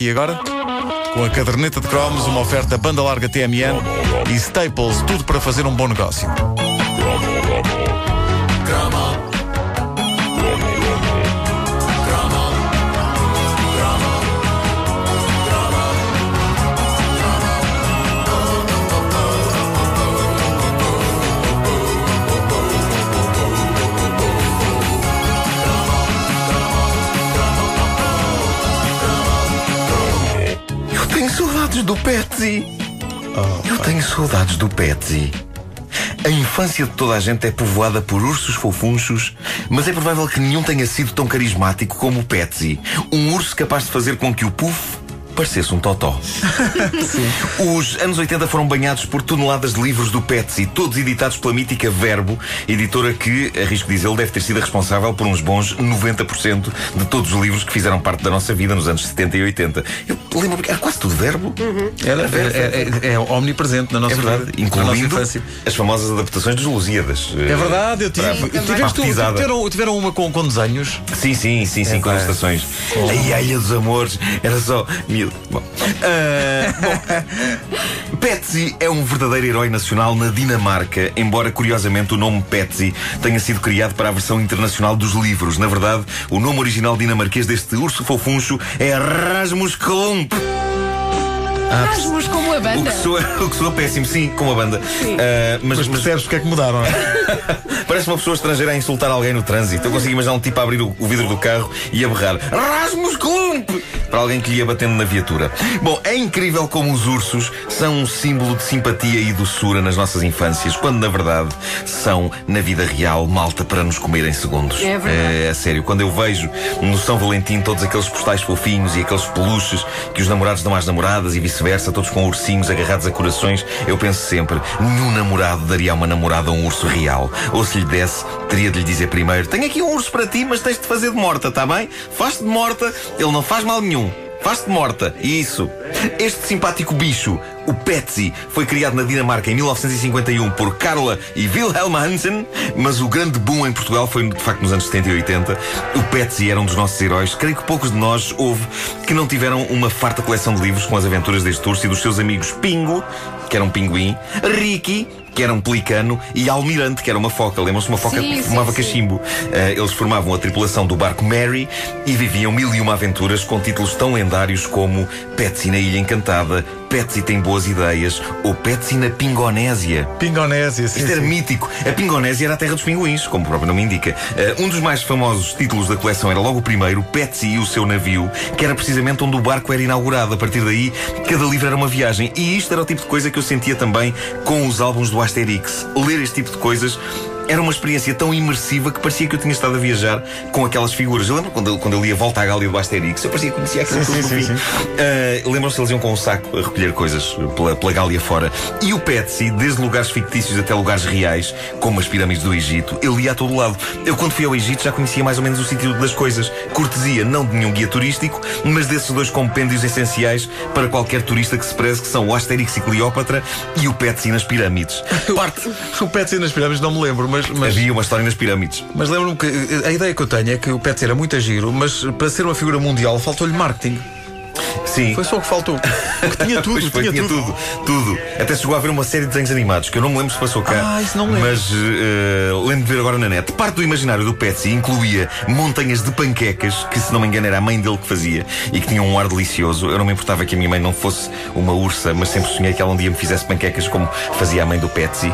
E agora? Com a caderneta de cromos, uma oferta banda larga TMN e Staples, tudo para fazer um bom negócio. Do Petsy. Eu tenho saudades do Petsy. A infância de toda a gente é povoada por ursos fofunchos, mas é provável que nenhum tenha sido tão carismático como o Petsy. Um urso capaz de fazer com que o Puff parecesse um totó. Os anos 80 foram banhados por toneladas de livros do Petsy, todos editados pela mítica Verbo, editora que, arrisco dizê-lo, deve ter sido responsável por uns bons 90% de todos os livros que fizeram parte da nossa vida nos anos 70 e 80. Eu lembro que era quase tudo Verbo. Era, é, é- é omnipresente na nossa É verdade, vida, nossa incluindo infância. as famosas adaptações dos Lusíadas. É verdade, eu tive. Tiveste tiveram, tiveram uma com, com desenhos. Sim, sim, sim, sim, É, com ilustrações. A Ilha dos Amores era só mil. Bom, Ah, bom, Petsy é um verdadeiro herói nacional na Dinamarca, embora curiosamente o nome Petsy tenha sido criado para a versão internacional dos livros. Na verdade, o nome original dinamarquês deste urso fofuncho é Rasmus Klump. Rasmus como a O banda. que, soa, o que soa péssimo, sim, como a banda. Ah, mas, Mas mas percebes porque é que mudaram, não é? Parece uma pessoa estrangeira a insultar alguém no trânsito. Eu consigo imaginar um tipo a abrir o, o vidro do carro e a berrar Rasmus Klump! Para alguém que lhe ia batendo na viatura. Bom, é incrível como os ursos são um símbolo de simpatia e doçura nas nossas infâncias, quando na verdade são, na vida real, malta para nos comer em segundos. É verdade. É, a sério, quando eu vejo no São Valentim todos aqueles postais fofinhos e aqueles peluches que os namorados dão às namoradas e vice-versa, todos com ursinhos agarrados a corações, eu penso sempre: nenhum namorado daria a uma namorada um urso real. Ou se lhe desse, teria de lhe dizer primeiro: tenho aqui um urso para ti, mas tens de fazer de morta, tá bem? Faz-te de morta, ele não faz mal nenhum. Faz-te de morta. Isso. Este simpático bicho, o Petsy, foi criado na Dinamarca em 1951 por Carla e Wilhelm Hansen, mas o grande boom em Portugal foi de facto nos anos 70 e 80. O Petsy era um dos nossos heróis. Creio que poucos de nós houve que não tiveram uma farta coleção de livros com as aventuras deste urso e dos seus amigos Pingo, que era um pinguim, Ricky, que era um pelicano, e Almirante, que era uma foca. Lembram-se de uma foca Sim, que fumava sim. cachimbo? Eh, eles formavam a tripulação do barco Mary e viviam mil e uma aventuras com títulos tão lendários como Petsy na Ilha Encantada, Petsy tem boas ideias ou Petsy na Pingonésia. Pingonésia, sim. Isto era sim. mítico. A Pingonésia era a terra dos pinguins, como o próprio nome indica. Eh, um dos mais famosos títulos da coleção era logo o primeiro, Petsy e o seu navio, que era precisamente onde o barco era inaugurado. A partir daí, cada livro era uma viagem. E isto era o tipo de coisa que eu sentia também com os álbuns do Asterix. Ler este tipo de coisas. Era uma experiência tão imersiva que parecia que eu tinha estado a viajar com aquelas figuras. Eu lembro quando eu, quando eu li a Volta à Gália do Asterix, eu parecia que conhecia aquilo tudo sim, sim, fim. Uh, Lembram-se que eles iam com um saco a recolher coisas pela, pela Gália fora. E o Petsy, desde lugares fictícios até lugares reais, como as pirâmides do Egito, ele ia a todo lado. Eu, quando fui ao Egito, já conhecia mais ou menos o sítio das coisas. Cortesia, não de nenhum guia turístico, mas desses dois compêndios essenciais para qualquer turista que se preze, que são o Asterix e Cleópatra e o Petsy nas pirâmides. Parte. O Petsy nas pirâmides não me lembro, mas, mas, Havia uma história nas pirâmides. mas lembro-me que eh, a ideia que eu tenho é que o Petsy era muito a giro, mas para ser uma figura mundial faltou-lhe marketing. Sim. Foi só o que faltou. Tinha tudo, foi, tinha, tinha tudo. tudo, tudo. Até chegou a haver uma série de desenhos animados que eu não me lembro se passou cá. Ah, isso não lembro. Mas eh, lembro de ver agora na net. Parte do imaginário do Petsy incluía montanhas de panquecas, que se não me engano era a mãe dele que fazia, e que tinham um ar delicioso. Eu não me importava que a minha mãe não fosse uma ursa, mas sempre sonhei que ela um dia me fizesse panquecas como fazia a mãe do Petsy.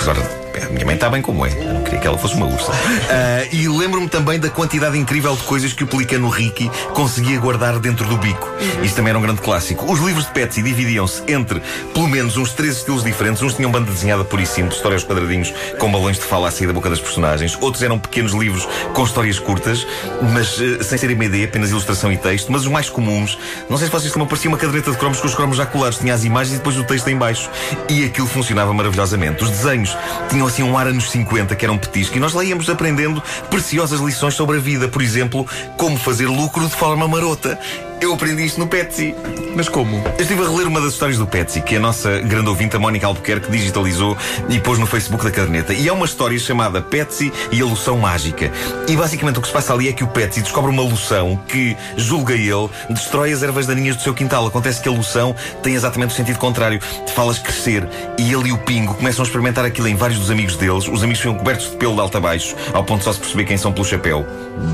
Agora. Minha mãe está bem como é. Queria que ela fosse uma ursa. Ah, e lembro-me também da quantidade incrível de coisas que o pelicano Ricky conseguia guardar dentro do bico. Isto também era um grande clássico. Os livros de Petsy dividiam-se entre, pelo menos, uns três estilos diferentes. Uns tinham banda desenhada pura e simples, histórias quadradinhos com balões de fala a sair da boca das personagens. Outros eram pequenos livros com histórias curtas, mas eh, sem ser MD, apenas ilustração e texto. Mas os mais comuns, não sei se vocês também parecia uma caderneta de cromos com os cromos já colados. Tinha as imagens e depois o texto em baixo. E aquilo funcionava maravilhosamente. Os desenhos tinham assim um ar anos 50 que eram petisco e nós lá íamos aprendendo preciosas lições sobre a vida. Por exemplo, como fazer lucro de forma marota. Eu aprendi isto no Petsy. Mas como? Eu estive a reler uma das histórias do Petsy, que a nossa grande ouvinte, a Mónica Albuquerque, digitalizou e pôs no Facebook da caderneta. E é uma história chamada Petsy e a loção mágica. E basicamente o que se passa ali é que o Petsy descobre uma loção que, julga ele, destrói as ervas daninhas do seu quintal. Acontece que a loção tem exatamente o sentido contrário. Fala-as crescer. E ele e o Pingo começam a experimentar aquilo em vários dos amigos deles. Os amigos ficam cobertos de pelo de alto a baixo, ao ponto de só se perceber quem são pelo chapéu,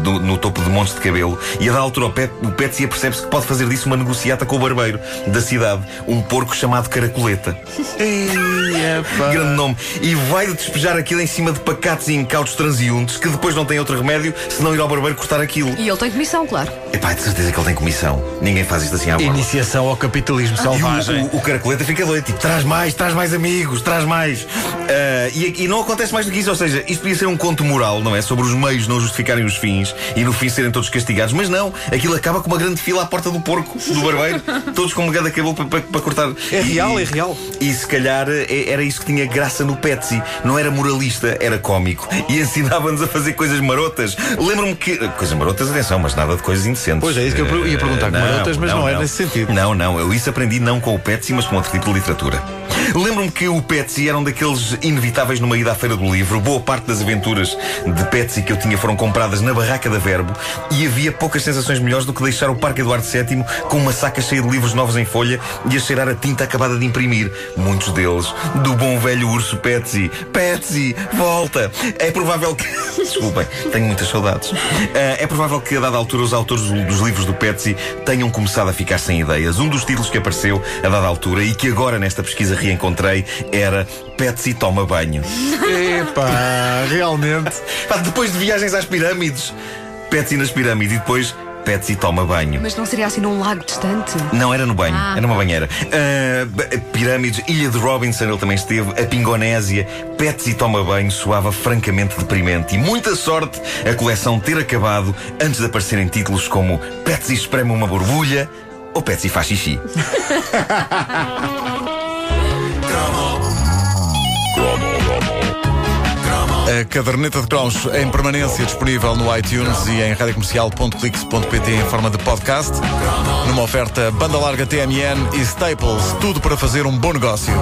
do- no topo de montes de cabelo. E a da altura o, Pet, o Petsy apercebe-se que pode fazer disso uma negociata com o barbeiro da cidade, um porco chamado Caracoleta. Grande nome. E vai despejar aquilo em cima de pacatos e incautos transeuntes que depois não têm outro remédio senão ir ao barbeiro cortar aquilo. E ele tem comissão, claro. Epá, de certeza que ele tem comissão. Ninguém faz isto assim à borda. Iniciação ao capitalismo E selvagem. o, o, o caracoleta fica doido, tipo, traz mais, traz mais amigos, traz mais. Ah, e, e não acontece mais do que isso, ou seja, isto podia ser um conto moral, não é? Sobre os meios não justificarem os fins e no fim serem todos castigados, mas não, aquilo acaba com uma grande fila à porta do porco, do barbeiro, todos com um gada cabelo para, para, para cortar. É real, e- é real. E se calhar eh, era isso que tinha graça no Petsy. Não era moralista, era cómico. E ensinava-nos a fazer coisas marotas. Lembro-me que. Coisas marotas, atenção, mas nada de coisas indecentes. Pois é, isso que eu ia perguntar, Eh, que marotas, mas não é nesse sentido. Não, não, eu isso aprendi não com o Petsy, mas com outro tipo de literatura. Lembro-me que o Petsy era um daqueles inevitáveis numa ida à feira do livro. Boa parte das aventuras de Petsy que eu tinha foram compradas na barraca da Verbo e havia poucas sensações melhores do que deixar o Parque Eduardo VII com uma saca cheia de livros novos em folha e a cheirar a tinta acabada de imprimir. Muitos deles do bom velho urso Petsy. Petsy, volta! É provável que. Desculpem, tenho muitas saudades. Ah, é provável que a dada altura os autores do- dos livros do Petsy tenham começado a ficar sem ideias. Um dos títulos que apareceu a dada altura e que agora nesta pesquisa reencontrei era Petsy toma banho. Epá, realmente. Pá, depois de viagens às pirâmides, Petsy nas pirâmides e depois Petsy toma banho. Mas não seria assim num lago distante? Não, era no banho, Ah. era numa banheira. B- pirâmides, Ilha de Robinson, ele também esteve, a Pingonésia, Petsy toma banho, soava francamente deprimente. E muita sorte a coleção ter acabado antes de aparecerem títulos como Petsy espreme uma borbulha ou Petsy faz xixi. A caderneta de cromos em permanência disponível no iTunes e em radiocomercial.clix.pt em forma de podcast. Numa oferta banda larga TMN e Staples, tudo para fazer um bom negócio.